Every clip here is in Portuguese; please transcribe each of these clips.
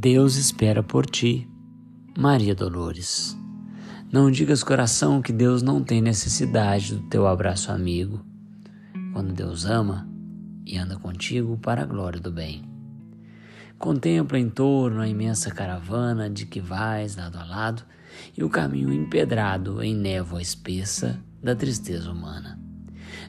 Deus espera por ti, Maria Dolores. Não digas, coração, que Deus não tem necessidade do teu abraço amigo, quando Deus ama e anda contigo para a glória do bem. Contempla em torno a imensa caravana de que vais lado a lado e o caminho empedrado em névoa espessa da tristeza humana.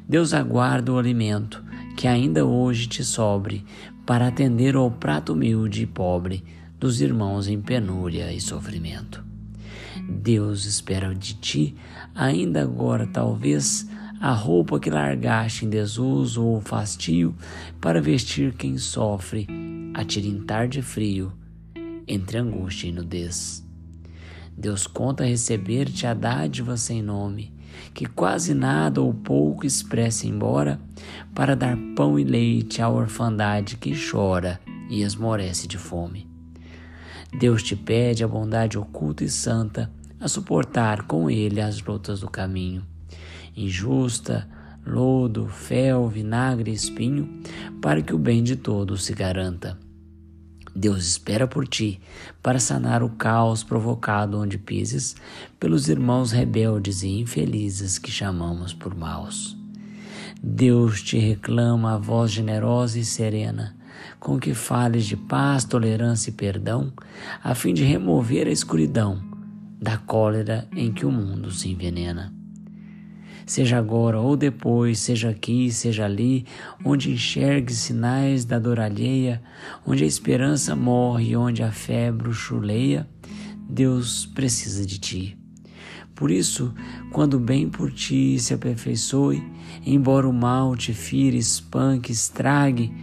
Deus aguarda o alimento que ainda hoje te sobre para atender ao prato humilde e pobre dos irmãos em penúria e sofrimento. Deus espera de ti, ainda agora talvez, a roupa que largaste em desuso ou fastio para vestir quem sofre a tirintar de frio entre angústia e nudez. Deus conta receber-te a dádiva sem nome, que quase nada ou pouco expressa embora, para dar pão e leite à orfandade que chora e esmorece de fome. Deus te pede a bondade oculta e santa a suportar com ele as lutas do caminho. Injusta, lodo, fel, vinagre e espinho, para que o bem de todos se garanta. Deus espera por ti para sanar o caos provocado onde pises pelos irmãos rebeldes e infelizes que chamamos por maus. Deus te reclama a voz generosa e serena, com que fales de paz, tolerância e perdão, a fim de remover a escuridão da cólera em que o mundo se envenena seja agora ou depois, seja aqui, seja ali, onde enxergue sinais da dor alheia, onde a esperança morre, onde a febre chuleia, Deus precisa de ti. Por isso, quando bem por ti se aperfeiçoe, embora o mal te fira, espanque, estrague,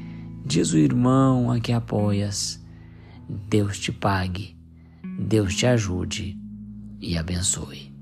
diz o irmão a que apoias: Deus te pague, Deus te ajude e abençoe.